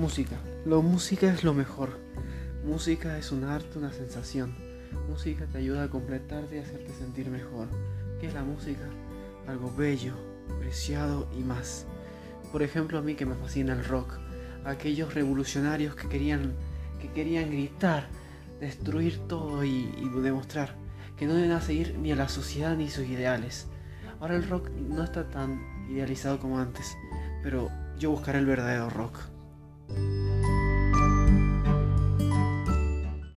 Música. Lo música es lo mejor. Música es un arte, una sensación. Música te ayuda a completarte y hacerte sentir mejor. ¿Qué es la música? Algo bello, preciado y más. Por ejemplo, a mí que me fascina el rock. Aquellos revolucionarios que querían, que querían gritar, destruir todo y, y demostrar que no deben seguir ni a la sociedad ni sus ideales. Ahora el rock no está tan idealizado como antes, pero yo buscaré el verdadero rock.